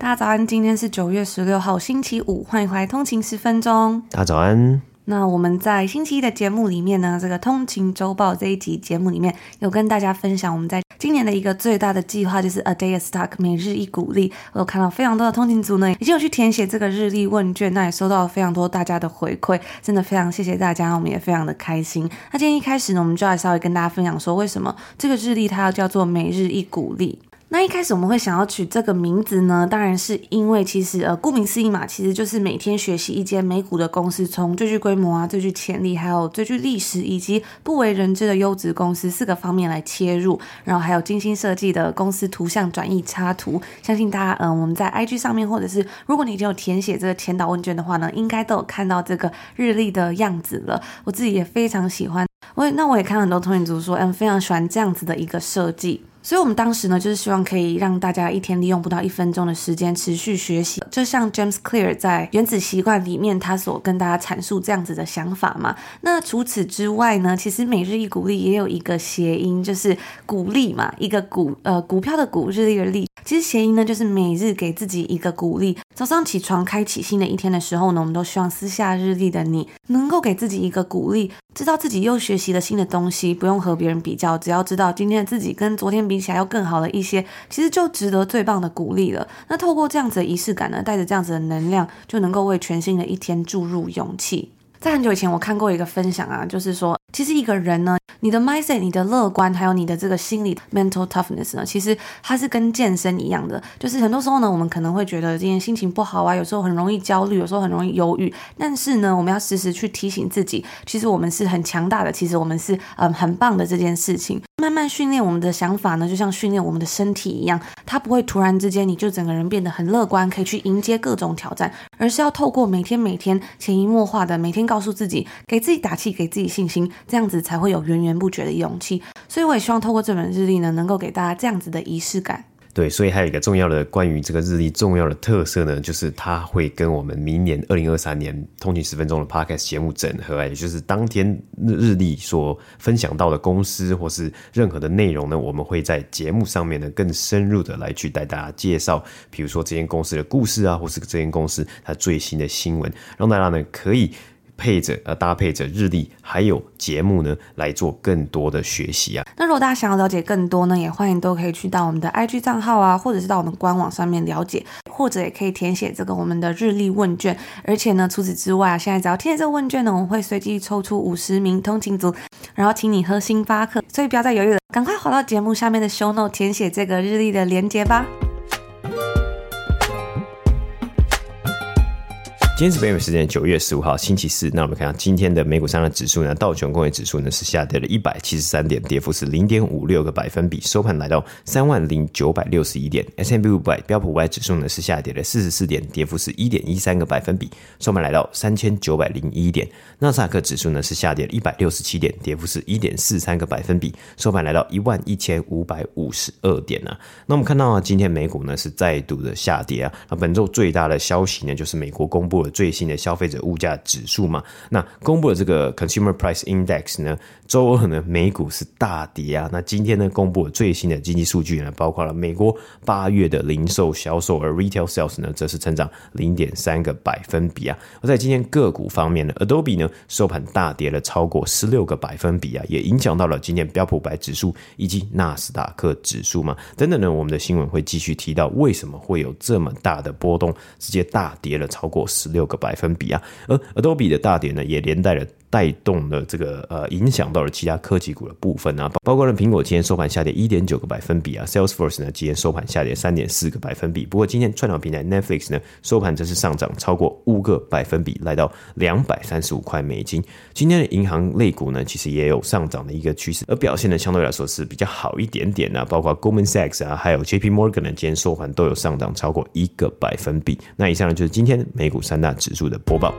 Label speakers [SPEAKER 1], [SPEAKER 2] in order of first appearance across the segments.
[SPEAKER 1] 大家早安，今天是九月十六号，星期五，欢迎回来通勤十分钟。
[SPEAKER 2] 大家早安。
[SPEAKER 1] 那我们在星期一的节目里面呢，这个通勤周报这一集节目里面有跟大家分享，我们在今年的一个最大的计划就是 A Day a Stock 每日一股利。我有看到非常多的通勤族呢，已经有去填写这个日历问卷，那也收到了非常多大家的回馈，真的非常谢谢大家，我们也非常的开心。那今天一开始呢，我们就来稍微跟大家分享说，为什么这个日历它要叫做每日一股利。那一开始我们会想要取这个名字呢，当然是因为其实呃，顾名思义嘛，其实就是每天学习一间美股的公司，从最具规模啊、最具潜力，还有最具历史以及不为人知的优质公司四个方面来切入，然后还有精心设计的公司图像转译插图。相信大家嗯、我们在 IG 上面，或者是如果你已经有填写这个前导问卷的话呢，应该都有看到这个日历的样子了。我自己也非常喜欢，我也那我也看很多通勤族说，嗯，非常喜欢这样子的一个设计。所以，我们当时呢，就是希望可以让大家一天利用不到一分钟的时间持续学习，就像 James Clear 在《原子习惯》里面他所跟大家阐述这样子的想法嘛。那除此之外呢，其实每日一鼓励也有一个谐音，就是鼓励嘛，一个股呃股票的股，日历的历。其实谐音呢，就是每日给自己一个鼓励。早上起床开启新的一天的时候呢，我们都希望私下日历的你能够给自己一个鼓励，知道自己又学习了新的东西，不用和别人比较，只要知道今天的自己跟昨天比。起来要更好了一些，其实就值得最棒的鼓励了。那透过这样子的仪式感呢，带着这样子的能量，就能够为全新的一天注入勇气。在很久以前，我看过一个分享啊，就是说，其实一个人呢。你的 mindset、你的乐观，还有你的这个心理 mental toughness 呢，其实它是跟健身一样的。就是很多时候呢，我们可能会觉得今天心情不好啊，有时候很容易焦虑，有时候很容易忧郁。但是呢，我们要时时去提醒自己，其实我们是很强大的，其实我们是嗯很棒的这件事情。慢慢训练我们的想法呢，就像训练我们的身体一样，它不会突然之间你就整个人变得很乐观，可以去迎接各种挑战，而是要透过每天每天潜移默化的每天告诉自己，给自己打气，给自己信心，这样子才会有源源不绝的勇气，所以我也希望透过这本日历呢，能够给大家这样子的仪式感。
[SPEAKER 2] 对，所以还有一个重要的关于这个日历重要的特色呢，就是它会跟我们明年二零二三年通勤十分钟的 Podcast 节目整合，也就是当天日历所分享到的公司或是任何的内容呢，我们会在节目上面呢更深入的来去带大家介绍，比如说这间公司的故事啊，或是这间公司它最新的新闻，让大家呢可以。配着呃，搭配着日历还有节目呢，来做更多的学习啊。
[SPEAKER 1] 那如果大家想要了解更多呢，也欢迎都可以去到我们的 IG 账号啊，或者是到我们官网上面了解，或者也可以填写这个我们的日历问卷。而且呢，除此之外啊，现在只要填写这个问卷呢，我们会随机抽出五十名通勤族，然后请你喝星巴克。所以不要再犹豫了，赶快滑到节目下面的 Show Note 填写这个日历的连接吧。
[SPEAKER 2] 今天是北美时间九月十五号星期四，那我们看今天的美股三大指数呢，道琼工业指数呢是下跌了一百七十三点，跌幅是零点五六个百分比，收盘来到三万零九百六十一点。S M B 五百标普五百指数呢是下跌了四十四点，跌幅是一点一三个百分比，收盘来到三千九百零一点。纳斯达克指数呢是下跌了一百六十七点，跌幅是一点四三个百分比，收盘来到一万一千五百五十二点呢、啊。那我们看到啊，今天美股呢是再度的下跌啊。那本周最大的消息呢，就是美国公布了最新的消费者物价指数嘛，那公布的这个 Consumer Price Index 呢，周二呢美股是大跌啊。那今天呢公布了最新的经济数据呢，包括了美国八月的零售销售，而 Retail Sales 呢则是成长零点三个百分比啊。而在今天个股方面呢，Adobe 呢收盘大跌了超过十六个百分比啊，也影响到了今天标普五百指数以及纳斯达克指数嘛。等等呢，我们的新闻会继续提到为什么会有这么大的波动，直接大跌了超过十六六个百分比啊，而 Adobe 的大跌呢，也连带了带动了这个呃，影响到了其他科技股的部分啊，包括了苹果今天收盘下跌一点九个百分比啊，Salesforce 呢今天收盘下跌三点四个百分比。不过今天串流平台 Netflix 呢收盘则是上涨超过五个百分比，来到两百三十五块美金。今天的银行类股呢，其实也有上涨的一个趋势，而表现呢相对来说是比较好一点点啊，包括 Goldman Sachs 啊，还有 JP Morgan 呢，今天收盘都有上涨超过一个百分比。那以上呢就是今天美股三大指数的播报。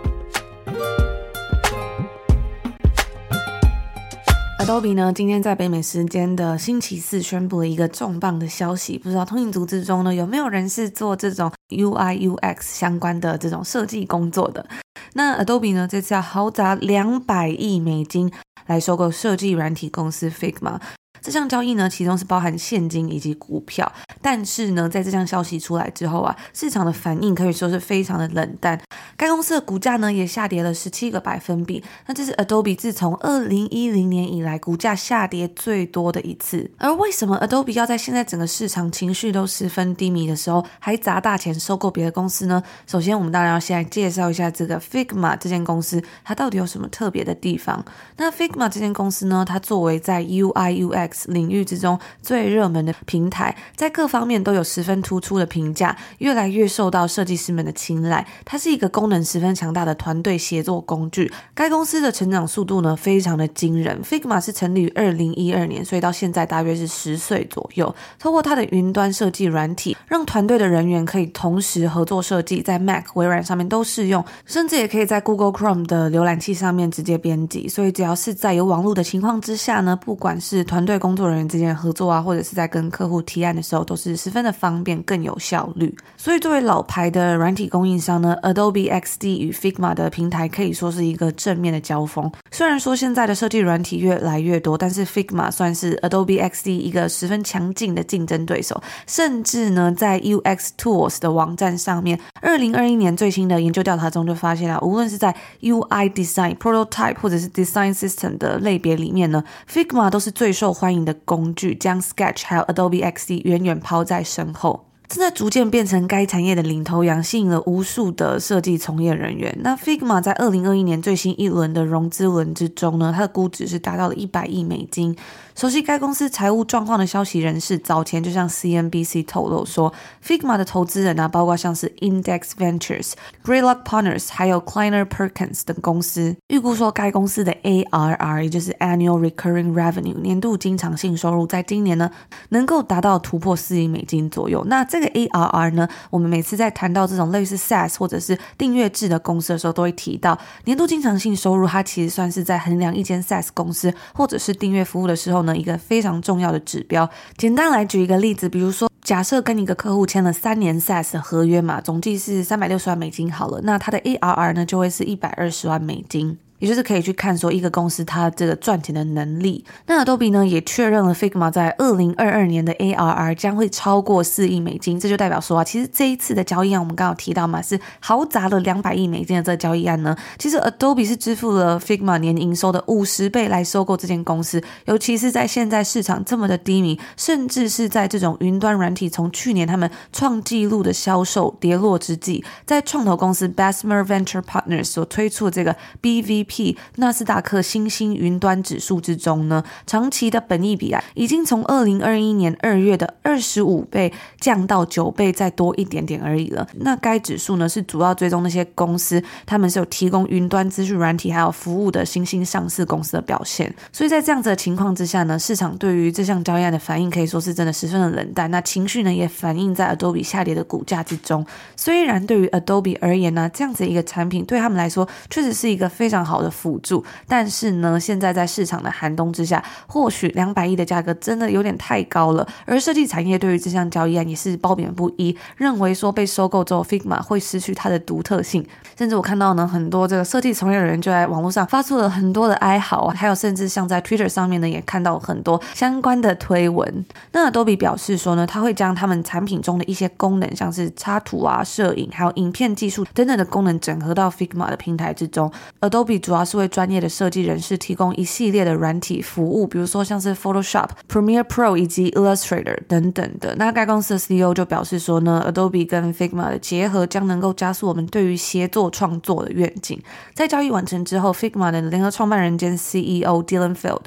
[SPEAKER 1] Adobe 呢，今天在北美时间的星期四宣布了一个重磅的消息，不知道通勤族之中呢有没有人是做这种 UI UX 相关的这种设计工作的？那 Adobe 呢，这次要豪砸两百亿美金来收购设计软体公司 Figma。这项交易呢，其中是包含现金以及股票，但是呢，在这项消息出来之后啊，市场的反应可以说是非常的冷淡。该公司的股价呢，也下跌了十七个百分比。那这是 Adobe 自从二零一零年以来股价下跌最多的一次。而为什么 Adobe 要在现在整个市场情绪都十分低迷的时候，还砸大钱收购别的公司呢？首先，我们当然要先来介绍一下这个 Figma 这间公司，它到底有什么特别的地方？那 Figma 这间公司呢，它作为在 UI UX 领域之中最热门的平台，在各方面都有十分突出的评价，越来越受到设计师们的青睐。它是一个功能十分强大的团队协作工具。该公司的成长速度呢，非常的惊人。Figma 是成立于二零一二年，所以到现在大约是十岁左右。通过它的云端设计软体，让团队的人员可以同时合作设计，在 Mac、微软上面都适用，甚至也可以在 Google Chrome 的浏览器上面直接编辑。所以只要是在有网络的情况之下呢，不管是团队工作人员之间合作啊，或者是在跟客户提案的时候，都是十分的方便，更有效率。所以作为老牌的软体供应商呢，Adobe XD 与 Figma 的平台可以说是一个正面的交锋。虽然说现在的设计软体越来越多，但是 Figma 算是 Adobe XD 一个十分强劲的竞争对手。甚至呢，在 UX Tools 的网站上面，二零二一年最新的研究调查中就发现了，无论是在 UI Design、Prototype 或者是 Design System 的类别里面呢，Figma 都是最受欢迎的工具，将 Sketch 还有 Adobe XD 远远抛在身后。正在逐渐变成该产业的领头羊，吸引了无数的设计从业人员。那 Figma 在二零二一年最新一轮的融资轮之中呢，它的估值是达到了一百亿美金。熟悉该公司财务状况的消息人士早前就向 CNBC 透露说，Figma 的投资人啊，包括像是 Index Ventures、Greylock Partners 还有 Kleiner Perkins 等公司，预估说该公司的 ARR 也就是 Annual Recurring Revenue 年度经常性收入，在今年呢能够达到突破四亿美金左右。那这这个 ARR 呢，我们每次在谈到这种类似 SaaS 或者是订阅制的公司的时候，都会提到年度经常性收入，它其实算是在衡量一间 SaaS 公司或者是订阅服务的时候呢。一个非常重要的指标。简单来举一个例子，比如说，假设跟一个客户签了三年 SaaS 合约嘛，总计是三百六十万美金好了，那它的 ARR 呢就会是一百二十万美金。也就是可以去看说一个公司它这个赚钱的能力。那 Adobe 呢也确认了 Figma 在二零二二年的 ARR 将会超过四亿美金，这就代表说啊，其实这一次的交易案我们刚刚提到嘛，是豪砸了两百亿美金的这个交易案呢。其实 Adobe 是支付了 Figma 年营收的五十倍来收购这间公司，尤其是在现在市场这么的低迷，甚至是在这种云端软体从去年他们创纪录的销售跌落之际，在创投公司 Besmer Venture Partners 所推出的这个 BV。P 纳斯达克新兴云端指数之中呢，长期的本益比啊，已经从二零二一年二月的二十五倍降到九倍，再多一点点而已了。那该指数呢，是主要追踪那些公司，他们是有提供云端资讯软体还有服务的新兴上市公司的表现。所以在这样子的情况之下呢，市场对于这项交易案的反应可以说是真的十分的冷淡。那情绪呢，也反映在 Adobe 下跌的股价之中。虽然对于 Adobe 而言呢，这样子一个产品对他们来说确实是一个非常好。的辅助，但是呢，现在在市场的寒冬之下，或许两百亿的价格真的有点太高了。而设计产业对于这项交易案也是褒贬不一，认为说被收购之后，Figma 会失去它的独特性。甚至我看到呢，很多这个设计从业人员就在网络上发出了很多的哀嚎啊，还有甚至像在 Twitter 上面呢，也看到很多相关的推文。那 Adobe 表示说呢，他会将他们产品中的一些功能，像是插图啊、摄影、还有影片技术等等的功能整合到 Figma 的平台之中。Adobe 主要是为专业的设计人士提供一系列的软体服务，比如说像是 Photoshop、Premiere Pro 以及 Illustrator 等等的。那该公司的 CEO 就表示说呢，Adobe 跟 Figma 的结合将能够加速我们对于协作创作的愿景。在交易完成之后，Figma 的联合创办人兼 CEO Dylan Field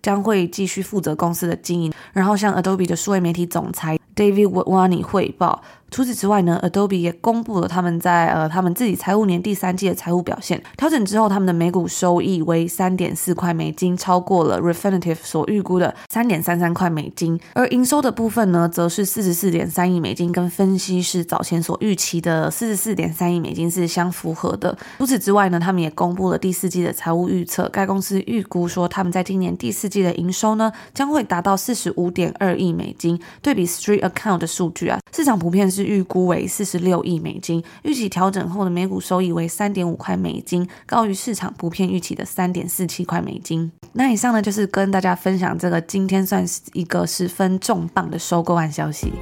[SPEAKER 1] 将会继续负责公司的经营，然后向 Adobe 的数位媒体总裁 David w a d w a n i 汇报。除此之外呢，Adobe 也公布了他们在呃他们自己财务年第三季的财务表现。调整之后，他们的每股收益为三点四块美金，超过了 Refinitive 所预估的三点三三块美金。而营收的部分呢，则是四十四点三亿美金，跟分析师早前所预期的四十四点三亿美金是相符合的。除此之外呢，他们也公布了第四季的财务预测。该公司预估说，他们在今年第四季的营收呢，将会达到四十五点二亿美金。对比 Street Account 的数据啊，市场普遍是。预估为四十六亿美金，预期调整后的每股收益为三点五块美金，高于市场普遍预期的三点四七块美金。那以上呢，就是跟大家分享这个今天算是一个十分重磅的收购案消息。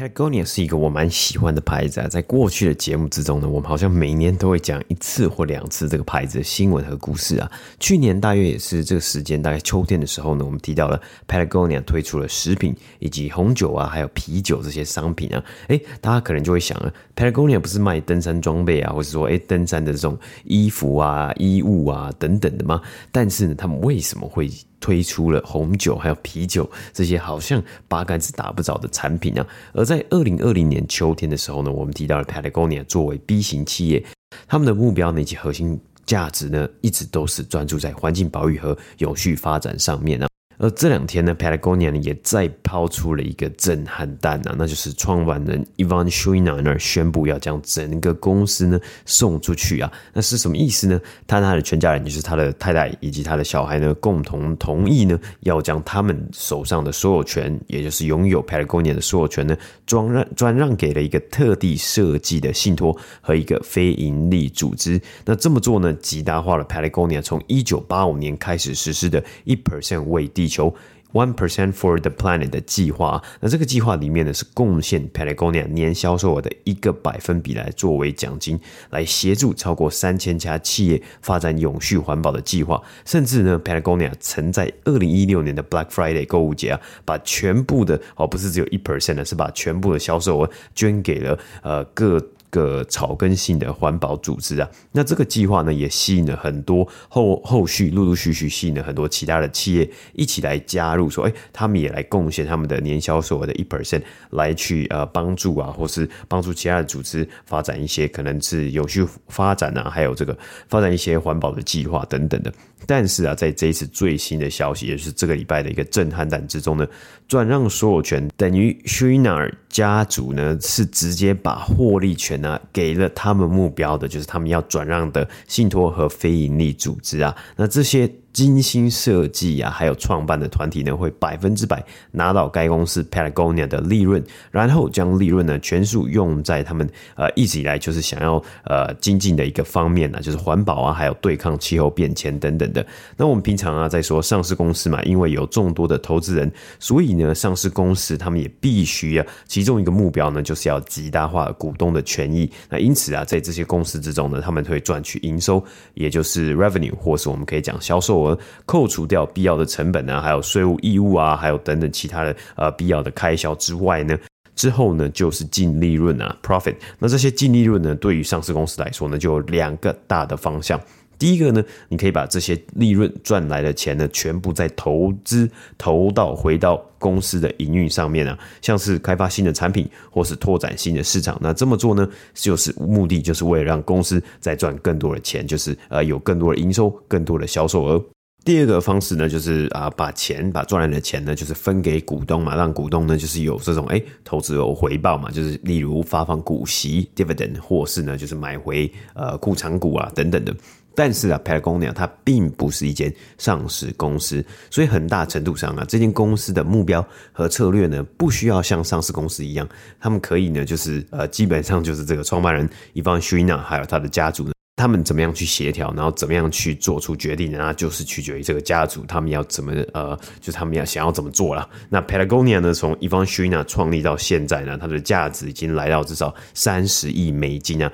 [SPEAKER 2] Patagonia 是一个我蛮喜欢的牌子啊，在过去的节目之中呢，我们好像每年都会讲一次或两次这个牌子的新闻和故事啊。去年大约也是这个时间，大概秋天的时候呢，我们提到了 Patagonia 推出了食品以及红酒啊，还有啤酒这些商品啊。诶，大家可能就会想了，Patagonia 不是卖登山装备啊，或者说诶登山的这种衣服啊、衣物啊等等的吗？但是呢，他们为什么会推出了红酒还有啤酒这些好像八竿子打不着的产品啊？而在二零二零年秋天的时候呢，我们提到了 Patagonia 作为 B 型企业，他们的目标以及核心价值呢，一直都是专注在环境保育和永续发展上面呢。而这两天呢，Patagonia 呢也再抛出了一个震撼弹啊，那就是创办人 Ivan Chouinard 宣布要将整个公司呢送出去啊。那是什么意思呢？他和他的全家人，就是他的太太以及他的小孩呢，共同同意呢，要将他们手上的所有权，也就是拥有 Patagonia 的所有权呢，专让专让给了一个特地设计的信托和一个非营利组织。那这么做呢，极大化了 Patagonia 从一九八五年开始实施的一 percent 为地求 one percent for the planet 的计划，那这个计划里面呢是贡献 Patagonia 年销售额的一个百分比来作为奖金，来协助超过三千家企业发展永续环保的计划。甚至呢，Patagonia 曾在二零一六年的 Black Friday 购物节啊，把全部的哦不是只有一 percent 的，是把全部的销售额捐给了呃各。个草根性的环保组织啊，那这个计划呢，也吸引了很多后后续陆陆续续吸引了很多其他的企业一起来加入，说，哎，他们也来贡献他们的年销售额的一 percent 来去呃帮助啊，或是帮助其他的组织发展一些可能是有序发展啊，还有这个发展一些环保的计划等等的。但是啊，在这一次最新的消息，也就是这个礼拜的一个震撼弹之中呢，转让所有权等于 Chouinard 家族呢是直接把获利权那给了他们目标的，就是他们要转让的信托和非盈利组织啊，那这些。精心设计啊，还有创办的团体呢，会百分之百拿到该公司 Patagonia 的利润，然后将利润呢全数用在他们呃一直以来就是想要呃精进的一个方面呢，就是环保啊，还有对抗气候变迁等等的。那我们平常啊在说上市公司嘛，因为有众多的投资人，所以呢上市公司他们也必须要其中一个目标呢，就是要极大化股东的权益。那因此啊，在这些公司之中呢，他们会赚取营收，也就是 revenue，或是我们可以讲销售。扣除掉必要的成本呢，还有税务义务啊，还有等等其他的呃必要的开销之外呢，之后呢就是净利润啊，profit。那这些净利润呢，对于上市公司来说呢，就有两个大的方向。第一个呢，你可以把这些利润赚来的钱呢，全部再投资投到回到公司的营运上面啊，像是开发新的产品或是拓展新的市场。那这么做呢，就是目的就是为了让公司再赚更多的钱，就是呃有更多的营收、更多的销售额。第二个方式呢，就是啊，把钱把赚来的钱呢，就是分给股东嘛，让股东呢就是有这种哎投资有回报嘛，就是例如发放股息 dividend，或是呢就是买回呃库藏股啊等等的。但是啊，Patagonia 它并不是一间上市公司，所以很大程度上啊，这间公司的目标和策略呢，不需要像上市公司一样，他们可以呢就是呃基本上就是这个创办人 Ivan Chouinard 还有他的家族呢。他们怎么样去协调，然后怎么样去做出决定，那就是取决于这个家族他们要怎么呃，就他们要想要怎么做了。那 Patagonia 呢，从 Ivan s h u n a 创立到现在呢，它的价值已经来到至少三十亿美金啊。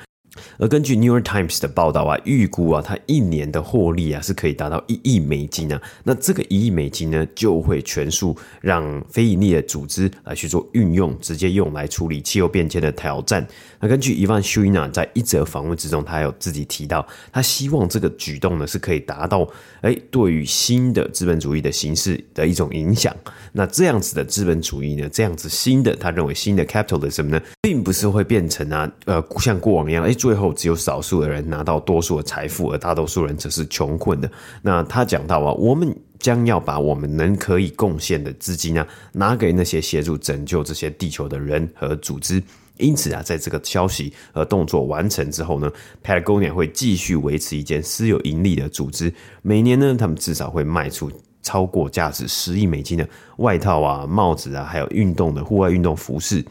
[SPEAKER 2] 而根据《New York Times》的报道啊，预估啊，它一年的获利啊是可以达到一亿美金啊。那这个一亿美金呢，就会全数让非盈利的组织来去做运用，直接用来处理气候变迁的挑战。那根据 Ivan Shuina 在一则访问之中，他有自己提到，他希望这个举动呢是可以达到，哎，对于新的资本主义的形式的一种影响。那这样子的资本主义呢，这样子新的，他认为新的 capitalism 呢，并不是会变成啊，呃，像过往一样，哎，最后只有少数的人拿到多数的财富，而大多数人则是穷困的。那他讲到啊，我们将要把我们能可以贡献的资金啊，拿给那些协助拯救这些地球的人和组织。因此啊，在这个消息和动作完成之后呢，Patagonia 会继续维持一间私有盈利的组织。每年呢，他们至少会卖出超过价值十亿美金的外套啊、帽子啊，还有运动的户外运动服饰。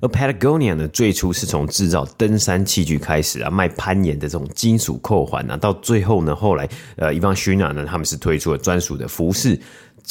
[SPEAKER 2] 而 Patagonia 呢，最初是从制造登山器具开始啊，卖攀岩的这种金属扣环啊，到最后呢，后来呃，Ivan Shuina 呢，他们是推出了专属的服饰。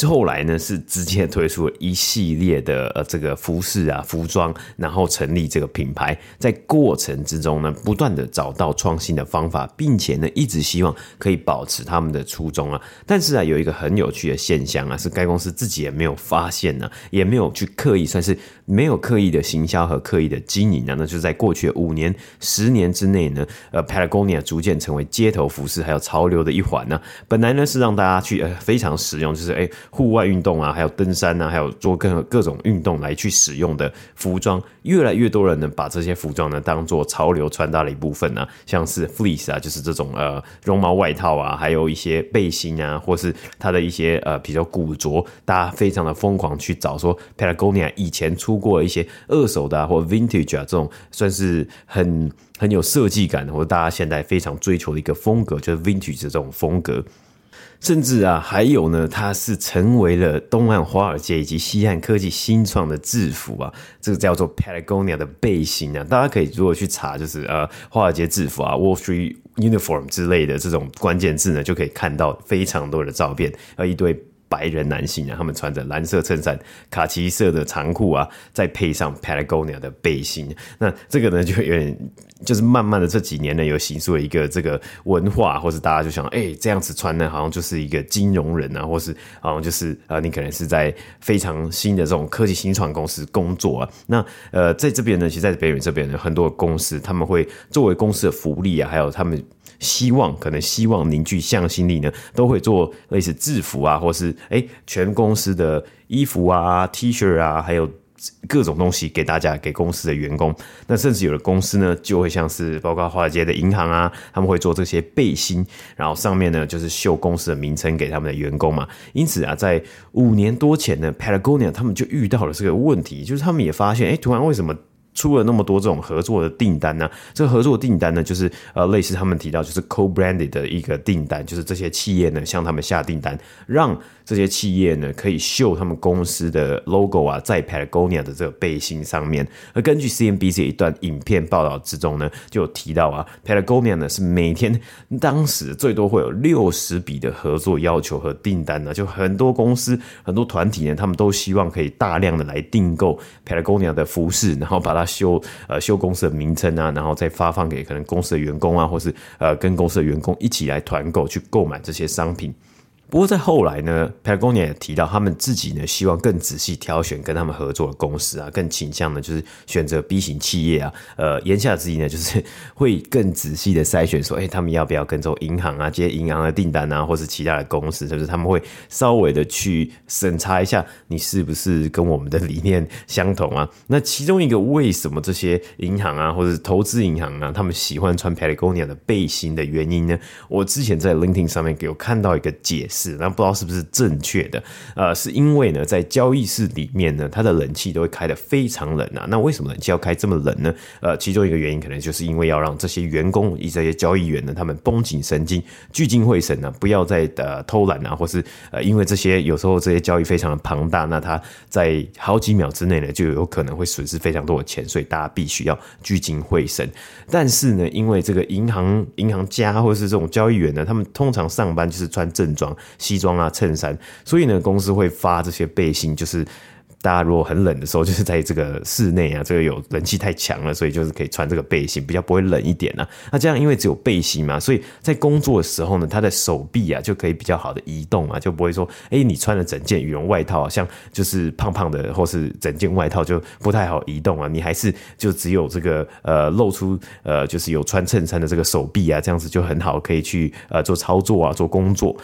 [SPEAKER 2] 后来呢，是直接推出了一系列的呃这个服饰啊、服装，然后成立这个品牌。在过程之中呢，不断的找到创新的方法，并且呢，一直希望可以保持他们的初衷啊。但是啊，有一个很有趣的现象啊，是该公司自己也没有发现呢、啊，也没有去刻意，算是没有刻意的行销和刻意的经营啊。那就在过去五年、十年之内呢，呃，Patagonia 逐渐成为街头服饰还有潮流的一环呢、啊。本来呢是让大家去呃非常实用，就是哎。户外运动啊，还有登山啊，还有做各各种运动来去使用的服装，越来越多人呢把这些服装呢当做潮流穿搭的一部分呢、啊，像是 fleece 啊，就是这种呃绒毛外套啊，还有一些背心啊，或是它的一些呃比较古着，大家非常的疯狂去找说 Patagonia 以前出过一些二手的啊，或 vintage 啊这种算是很很有设计感的，或者大家现在非常追求的一个风格，就是 vintage 的这种风格。甚至啊，还有呢，它是成为了东岸华尔街以及西岸科技新创的制服啊，这个叫做 Patagonia 的背心啊，大家可以如果去查，就是呃华尔街制服啊，Wall Street Uniform 之类的这种关键字呢，就可以看到非常多的照片，和一堆。白人男性啊，他们穿着蓝色衬衫、卡其色的长裤啊，再配上 Patagonia 的背心，那这个呢就有点，就是慢慢的这几年呢有形塑了一个这个文化，或是大家就想，哎、欸，这样子穿呢，好像就是一个金融人啊，或是好像就是呃，你可能是在非常新的这种科技新创公司工作啊。那呃，在这边呢，其实在北美这边呢，很多公司他们会作为公司的福利啊，还有他们。希望可能希望凝聚向心力呢，都会做类似制服啊，或是哎、欸、全公司的衣服啊、T 恤啊，还有各种东西给大家给公司的员工。那甚至有的公司呢，就会像是包括华尔街的银行啊，他们会做这些背心，然后上面呢就是绣公司的名称给他们的员工嘛。因此啊，在五年多前呢，Patagonia 他们就遇到了这个问题，就是他们也发现，哎、突然为什么？出了那么多这种合作的订单呢？这个合作订单呢，就是呃，类似他们提到就是 co-branded 的一个订单，就是这些企业呢向他们下订单，让这些企业呢可以秀他们公司的 logo 啊，在 Patagonia 的这个背心上面。而根据 CNBC 一段影片报道之中呢，就有提到啊，Patagonia 呢是每天当时最多会有六十笔的合作要求和订单呢，就很多公司很多团体呢，他们都希望可以大量的来订购 Patagonia 的服饰，然后把它。修呃修公司的名称啊，然后再发放给可能公司的员工啊，或是呃跟公司的员工一起来团购去购买这些商品。不过在后来呢，Patagonia 也提到，他们自己呢希望更仔细挑选跟他们合作的公司啊，更倾向的就是选择 B 型企业啊。呃，言下之意呢，就是 会更仔细的筛选，说，哎，他们要不要跟这种银行啊接银行的订单啊，或是其他的公司，就是他们会稍微的去审查一下你是不是跟我们的理念相同啊。那其中一个为什么这些银行啊，或者是投资银行啊，他们喜欢穿 Patagonia 的背心的原因呢？我之前在 LinkedIn 上面给我看到一个解释。释，那不知道是不是正确的？呃，是因为呢，在交易室里面呢，它的冷气都会开得非常冷啊。那为什么冷气要开这么冷呢？呃，其中一个原因可能就是因为要让这些员工以及这些交易员呢，他们绷紧神经、聚精会神呢，不要再呃偷懒啊，或是呃因为这些有时候这些交易非常的庞大，那他在好几秒之内呢，就有可能会损失非常多的钱，所以大家必须要聚精会神。但是呢，因为这个银行银行家或者是这种交易员呢，他们通常上班就是穿正装、西装啊、衬衫，所以呢，公司会发这些背心，就是。大家如果很冷的时候，就是在这个室内啊，这个有人气太强了，所以就是可以穿这个背心，比较不会冷一点啊。那这样因为只有背心嘛，所以在工作的时候呢，他的手臂啊就可以比较好的移动啊，就不会说，哎，你穿了整件羽绒外套，像就是胖胖的，或是整件外套就不太好移动啊。你还是就只有这个呃露出呃就是有穿衬衫的这个手臂啊，这样子就很好，可以去呃做操作啊，做工作。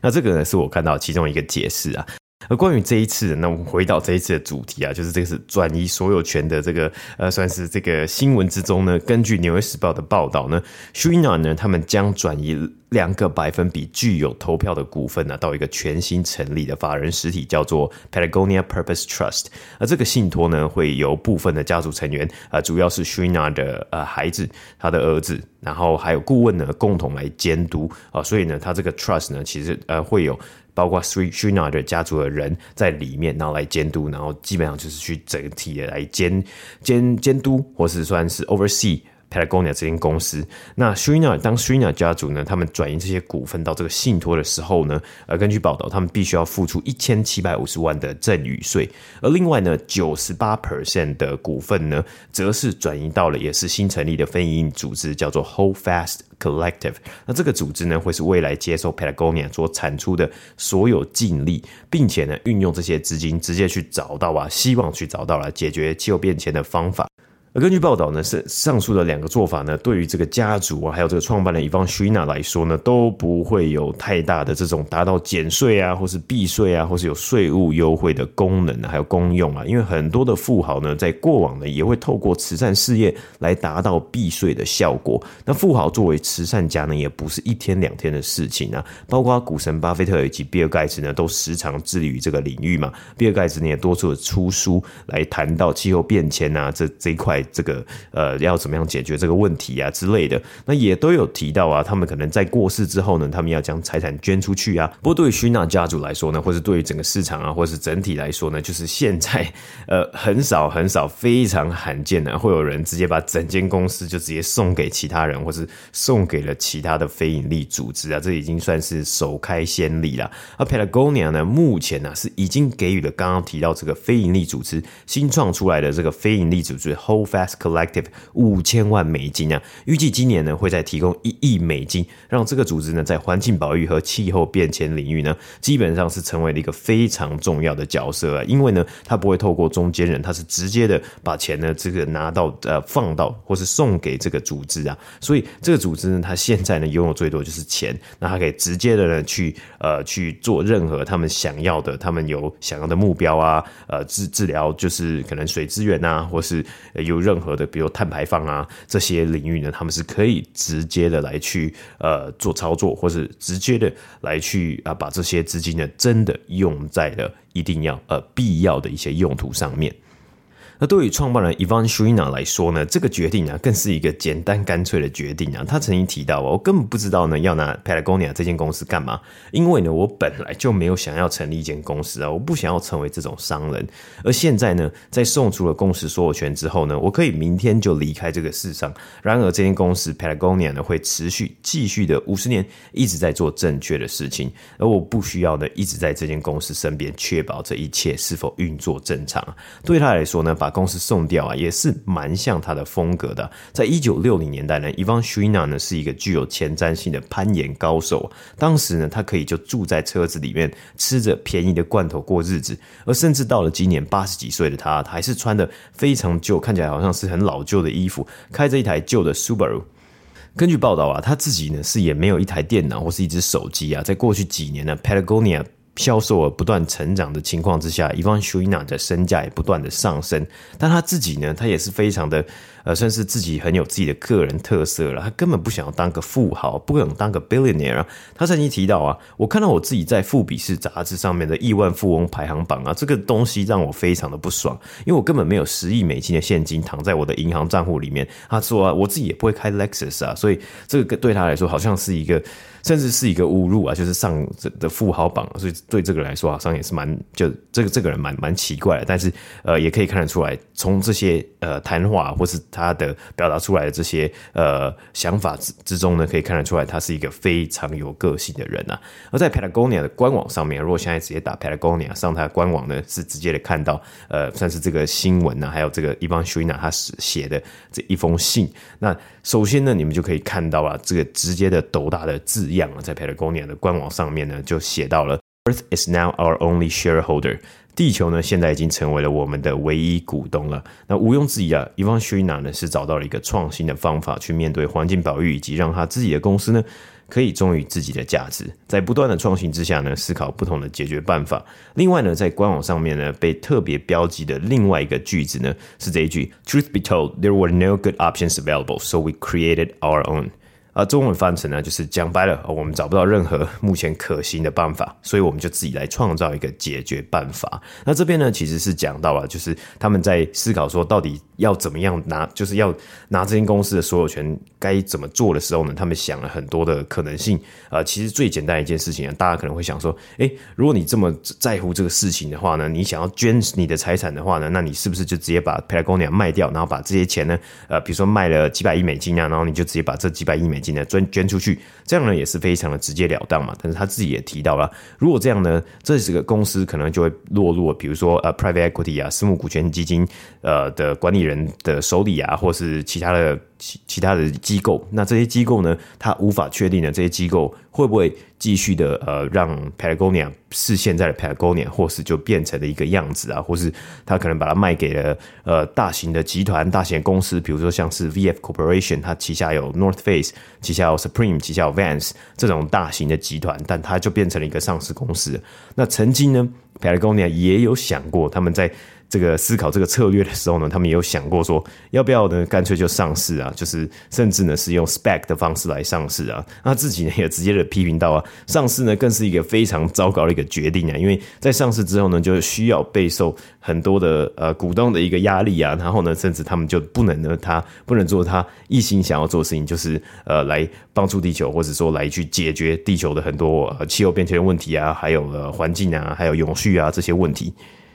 [SPEAKER 2] 那这个呢是我看到其中一个解释啊。而关于这一次，那我们回到这一次的主题啊，就是这个是转移所有权的这个呃，算是这个新闻之中呢。根据《纽约时报》的报道呢，Chouinard 呢，他们将转移两个百分比具有投票的股份呢，到一个全新成立的法人实体，叫做 Patagonia Purpose Trust。而这个信托呢，会由部分的家族成员啊、主要是 Chouinard 的呃孩子，他的儿子，然后还有顾问呢，共同来监督啊、所以呢，他这个 Trust 呢，其实呃会有。包括 Chouinard 的家族的人在里面，然后来监督，然后基本上就是去整体的来监监监督，或是算是 oversee。Patagonia 这间公司，那 Srinar 当 Srinar 家族呢，他们转移这些股份到这个信托的时候呢，呃，根据报道，他们必须要付出一千七百五十万的赠与税，而另外呢，九十八 percent 的股份呢，则是转移到了也是新成立的非营利组织，叫做 Holdfast Collective。那这个组织呢，会是未来接受 Patagonia 所产出的所有净利，并且呢，运用这些资金直接去找到啊，希望去找到了解决气候变迁的方法。而根据报道呢，是上述的两个做法呢，对于这个家族啊，还有这个创办人 Ivan Chouinard 来说呢，都不会有太大的这种达到减税啊，或是避税啊，或是有税务优惠的功能啊，还有功用啊。因为很多的富豪呢，在过往呢，也会透过慈善事业来达到避税的效果。那富豪作为慈善家呢，也不是一天两天的事情啊。包括股神巴菲特以及比尔盖茨呢，都时常致力于这个领域嘛。比尔盖茨呢，也多次出书来谈到气候变迁啊，这这一块。这个呃，要怎么样解决这个问题啊之类的，那也都有提到啊。他们可能在过世之后呢，他们要将财产捐出去啊。不过对于 Chouinard 家族来说呢，或是对于整个市场啊，或是整体来说呢，就是现在呃很少很少，非常罕见的会有人直接把整间公司就直接送给其他人，或是送给了其他的非营利组织啊。这已经算是首开先例了。而 Patagonia 呢，目前呢、是已经给予了刚刚提到这个非营利组织新创出来的这个非营利组织 Whole Fast Collective 五千万美金啊，预计今年呢会再提供一亿美金，让这个组织呢在环境保育和气候变迁领域呢，基本上是成为了一个非常重要的角色啊。因为呢，它不会透过中间人，它是直接的把钱呢这个拿到呃放到或是送给这个组织啊。所以这个组织呢，它现在呢拥有最多就是钱，那它可以直接的呢去呃去做任何他们想要的，他们有想要的目标啊，呃治治疗就是可能水资源啊，或是有任何。的，比如碳排放啊这些领域呢，他们是可以直接的来去呃做操作，或是直接的来去啊把这些资金呢真的用在了一定要呃必要的一些用途上面。那对于创办人 Ivan Shuina 来说呢，这个决定啊，更是一个简单干脆的决定啊。他曾经提到，我根本不知道呢要拿 Patagonia 这间公司干嘛，因为呢，我本来就没有想要成立一间公司啊，我不想要成为这种商人。而现在呢，在送出了公司所有权之后呢，我可以明天就离开这个世上。然而，这间公司 Patagonia 呢，会持续继续的五十年一直在做正确的事情，而我不需要呢一直在这间公司身边确保这一切是否运作正常。对他来说呢，把公司送掉啊，也是蛮像他的风格的。在一九六零年代呢，Ivan Chouinard 呢是一个具有前瞻性的攀岩高手。当时呢，他可以就住在车子里面，吃着便宜的罐头过日子。而甚至到了今年八十几岁的他，他还是穿的非常旧，看起来好像是很老旧的衣服，开着一台旧的 Subaru。根据报道啊，他自己呢是也没有一台电脑或是一只手机啊。在过去几年呢，Patagonia。销售额不断成长的情况之下，Ivan Chouinard 的身价也不断的上升。但他自己呢，他也是非常的呃，算是自己很有自己的个人特色了。他根本不想要当个富豪，不想当个 billionaire 啊。他曾经提到啊，我看到我自己在富比士杂志上面的亿万富翁排行榜啊，这个东西让我非常的不爽，因为我根本没有十亿美金的现金躺在我的银行账户里面。他说啊，我自己也不会开 Lexus 啊，所以这个对他来说好像是一个。甚至是一个侮辱啊，就是上这的富豪榜，所以对这个人来说好像也是蛮就这个这个人蛮蛮奇怪的。但是呃，也可以看得出来，从这些呃谈话或是他的表达出来的这些呃想法之之中呢，可以看得出来他是一个非常有个性的人啊。而在 Patagonia 的官网上面，如果现在直接打 Patagonia 上他的官网呢，是直接的看到呃，算是这个新闻呢，还有这个 Ivan Shuina 他写的这一封信。那首先呢，你们就可以看到啊，这个直接的斗大的字样啊，在 Patagonia 的官网上面呢，就写到了 Earth is now our only shareholder。地球呢，现在已经成为了我们的唯一股东了。那毋庸置疑啊，Ivan Shuina 呢是找到了一个创新的方法去面对环境保育，以及让他自己的公司呢。可以忠于自己的价值，在不断的创新之下呢，思考不同的解决办法。另外呢，在官网上面呢，被特别标记的另外一个句子呢，是这一句：Truth be told, there were no good options available, so we created our own. 啊，中文翻成呢，就是讲白了，我们找不到任何目前可行的办法，所以我们就自己来创造一个解决办法。那这边呢，其实是讲到了，就是他们在思考说，到底要怎么样拿，就是要拿这间公司的所有权该怎么做的时候呢，他们想了很多的可能性。呃，其实最简单一件事情啊，大家可能会想说，诶，如果你这么在乎这个事情的话呢，你想要捐你的财产的话呢，那你是不是就直接把 Patagonia 卖掉，然后把这些钱呢，呃，比如说卖了几百亿美金啊，然后你就直接把这几百亿美金。捐捐出去，这样呢也是非常的直截了当嘛。但是他自己也提到了，如果这样呢，这几个公司可能就会落入，比如说呃，private equity 啊，私募股权基金呃的管理人的手里啊，或是其他的。其其他的机构，那这些机构呢，他无法确定的这些机构会不会继续的呃，让 Patagonia 是现在的 Patagonia，或是就变成了一个样子啊，或是他可能把它卖给了呃大型的集团、大型的公司，比如说像是 VF Corporation，它旗下有 North Face，旗下有 Supreme，旗下有 Vans 这种大型的集团，但它就变成了一个上市公司。那曾经呢，Patagonia 也有想过他们在。这个思考这个策略的时候呢，他们也有想过说，要不要呢，干脆就上市啊，就是甚至呢是用 spec 的方式来上市啊。那自己呢也直接的批评到啊，上市呢更是一个非常糟糕的一个决定啊，因为在上市之后呢，就需要备受很多的呃股东的一个压力啊，然后呢，甚至他们就不能呢，他不能做他一心想要做的事情，就是呃来帮助地球，或者说来去解决地球的很多呃气候变迁的问题啊，还有呃环境啊，还有永续啊这些问题。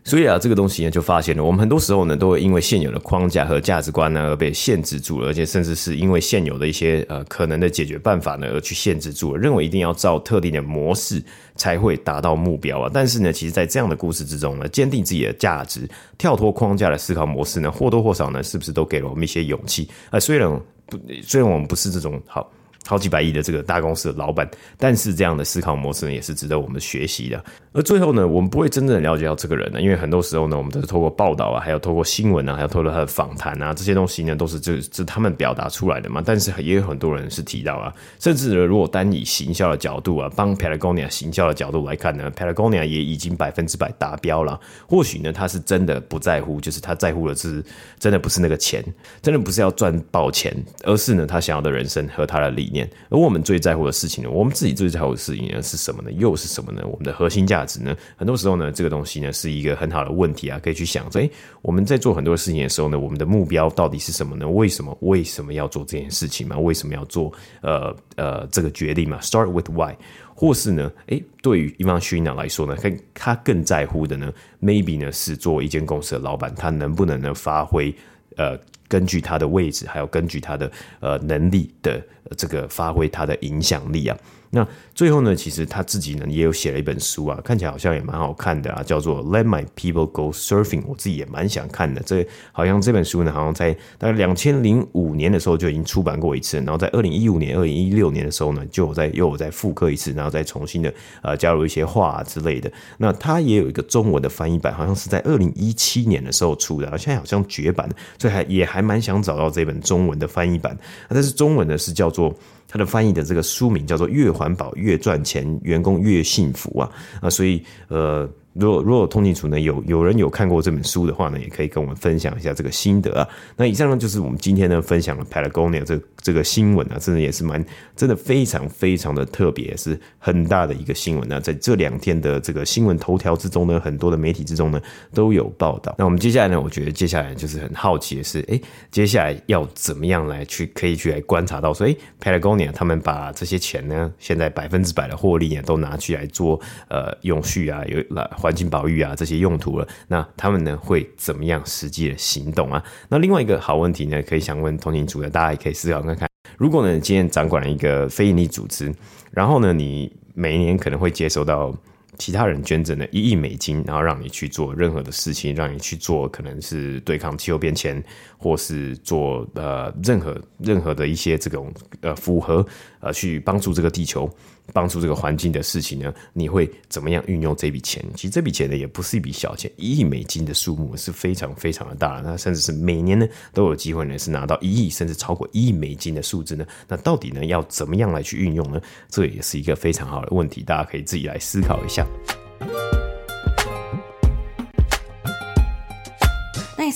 [SPEAKER 2] 所以啊，这个东西呢，就发现了，我们很多时候呢，都会因为现有的框架和价值观呢而被限制住了，而且甚至是因为现有的一些呃可能的解决办法呢而去限制住了，认为一定要照特定的模式才会达到目标啊。但是呢，其实，在这样的故事之中呢，坚定自己的价值，跳脱框架的思考模式呢，或多或少呢，是不是都给了我们一些勇气？啊，虽然不，虽然我们不是这种好。好几百亿的这个大公司的老板，但是这样的思考模式呢，也是值得我们学习的。而最后呢，我们不会真正了解到这个人呢，因为很多时候呢，我们都是透过报道啊，还有透过新闻啊，还有透过他的访谈啊，这些东西呢，都是这这他们表达出来的嘛。但是也有很多人是提到啊，甚至呢，如果单以行销的角度啊，帮 Patagonia 行销的角度来看呢，Patagonia 也已经百分之百达标了。或许呢，他是真的不在乎，就是他在乎的是真的不是那个钱，真的不是要赚爆钱，而是呢，他想要的人生和他的理而我们最在乎的事情呢？我们自己最在乎的事情呢是什么呢？又是什么呢？我们的核心价值呢？很多时候呢，这个东西呢是一个很好的问题啊，可以去想着，诶，我们在做很多事情的时候呢，我们的目标到底是什么呢？为什么为什么要做这件事情嘛？为什么要做呃呃这个决定嘛？Start with why，或是呢，诶，对于 Ivan Shuina 来说呢，他他更在乎的呢，maybe 呢是做一间公司的老板，他能不能呢发挥呃。根据他的位置，还有根据他的呃能力的这个发挥他的影响力啊。那最后呢，其实他自己呢也有写了一本书啊，看起来好像也蛮好看的啊，叫做《Let My People Go Surfing》。我自己也蛮想看的。这好像这本书呢，好像在大概两千零五年的时候就已经出版过一次，然后在二零一五年、二零一六年的时候呢，就有在又有在复刻一次，然后再重新的呃加入一些话啊之类的。那他也有一个中文的翻译版，好像是在二零一七年的时候出的，现在好像绝版，所以还也还蛮想找到这本中文的翻译版。但是中文呢是叫做。他的翻译的这个书名叫做“越环保越赚钱，员工越幸福”啊啊，所以呃，如果如果通勤族呢有有人有看过这本书的话呢，也可以跟我们分享一下这个心得啊。那以上呢就是我们今天呢分享了 Patagonia 这这个新闻啊，真的也是蛮真的非常非常的特别，是很大的一个新闻啊。在这两天的这个新闻头条之中呢，很多的媒体之中呢都有报道。那我们接下来呢，我觉得接下来就是很好奇的是，哎，接下来要怎么样来去可以去来观察到说，哎，Patagonia 他们把这些钱呢，现在百分之百的获利啊，都拿去来做呃永续啊，有来环境保育啊这些用途了。那他们呢会怎么样实际的行动啊？那另外一个好问题呢，可以想问通勤族的，大家也可以思考看看。如果呢，你今天掌管了一个非营利组织，然后呢，你每一年可能会接收到其他人捐赠的一亿美金，然后让你去做任何的事情，让你去做可能是对抗气候变迁，或是做呃任何任何的一些这种呃符合呃去帮助这个地球。帮助这个环境的事情呢，你会怎么样运用这笔钱？其实这笔钱呢，也不是一笔小钱，一亿美金的数目是非常非常的大，那甚至是每年呢都有机会呢是拿到一亿甚至超过一亿美金的数字呢。那到底呢要怎么样来去运用呢？这也是一个非常好的问题，大家可以自己来思考一下。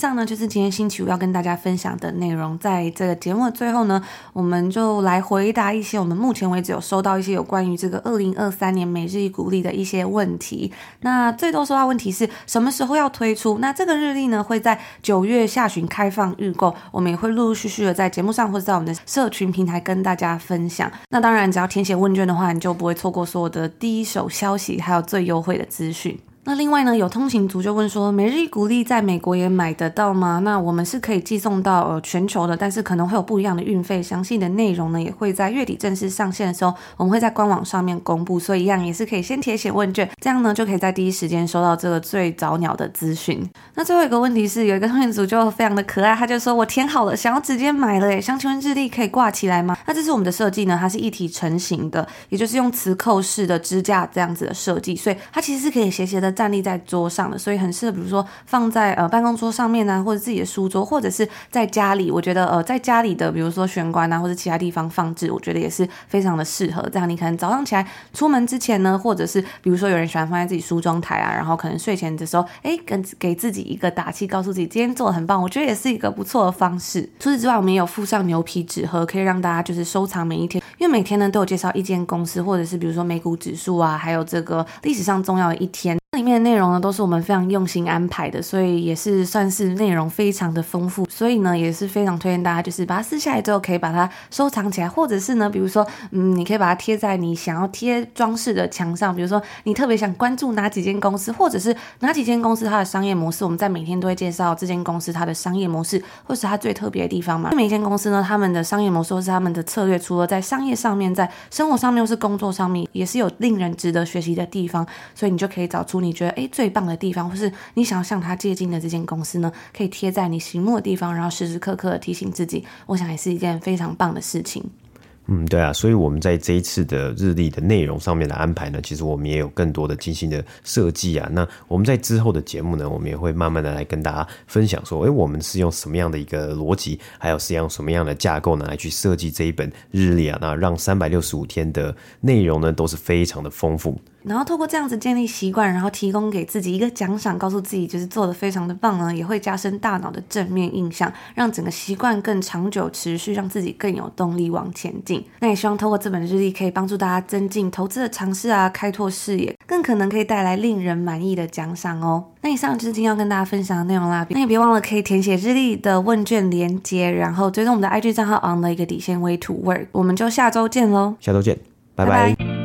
[SPEAKER 1] 上呢就是今天星期五要跟大家分享的内容。在这个节目的最后呢，我们就来回答一些我们目前为止有收到一些有关于这个二零二三年每日一股历的一些问题。那最多收到问题是什么时候要推出？那这个日历呢会在九月下旬开放预购，我们也会陆陆续续的在节目上或者在我们的社群平台跟大家分享。那当然，只要填写问卷的话，你就不会错过所有的第一手消息，还有最优惠的资讯。那另外呢，有通勤族就问说，每日一鼓励在美国也买得到吗？那我们是可以寄送到呃全球的，但是可能会有不一样的运费。详细的内容呢，也会在月底正式上线的时候，我们会在官网上面公布。所以一样也是可以先填写问卷，这样呢就可以在第一时间收到这个最早鸟的资讯。那最后一个问题是，有一个通勤族就非常的可爱，他就说我填好了，想要直接买了诶，想请问日历可以挂起来吗？那这是我们的设计呢，它是一体成型的，也就是用磁扣式的支架这样子的设计，所以它其实是可以斜斜的站立在桌上的，所以很适合，比如说放在呃办公桌上面啊，或者自己的书桌，或者是在家里。我觉得呃在家里的，比如说玄关啊，或者其他地方放置，我觉得也是非常的适合。这样你可能早上起来出门之前呢，或者是比如说有人喜欢放在自己梳妆台啊，然后可能睡前的时候，哎，跟给自己一个打气，告诉自己今天做的很棒，我觉得也是一个不错的方式。除此之外，我们也有附上牛皮纸盒，可以让大家就是收藏每一天，因为每天呢都有介绍一间公司，或者是比如说美股指数啊，还有这个历史上重要的一天。里面的内容呢，都是我们非常用心安排的，所以也是算是内容非常的丰富，所以呢，也是非常推荐大家，就是把它撕下来之后，可以把它收藏起来，或者是呢，比如说，嗯，你可以把它贴在你想要贴装饰的墙上，比如说你特别想关注哪几间公司，或者是哪几间公司它的商业模式，我们在每天都会介绍这间公司它的商业模式，或是它最特别的地方嘛。每间公司呢，他们的商业模式或是他们的策略，除了在商业上面，在生活上面或是工作上面，也是有令人值得学习的地方，所以你就可以找出你你觉得诶最棒的地方，或是你想要向他接近的这间公司呢，可以贴在你醒目的地方，然后时时刻刻的提醒自己。我想也是一件非常棒的事情。
[SPEAKER 2] 嗯，对啊，所以我们在这一次的日历的内容上面的安排呢，其实我们也有更多的精心的设计啊。那我们在之后的节目呢，我们也会慢慢的来跟大家分享说，诶，我们是用什么样的一个逻辑，还有是用什么样的架构呢，来去设计这一本日历啊？那让三百六十五天的内容呢，都是非常的丰富。
[SPEAKER 1] 然后透过这样子建立习惯，然后提供给自己一个奖赏，告诉自己就是做的非常的棒呢，也会加深大脑的正面印象，让整个习惯更长久持续，让自己更有动力往前进。那也希望透过这本日历，可以帮助大家增进投资的尝试啊，开拓视野，更可能可以带来令人满意的奖赏哦。那以上就是今天要跟大家分享的内容啦。那也别忘了可以填写日历的问卷连接，然后追踪我们的 IG 账号 on 的一个底线 way to work。我们就下周见喽，
[SPEAKER 2] 下周见，拜拜。拜拜。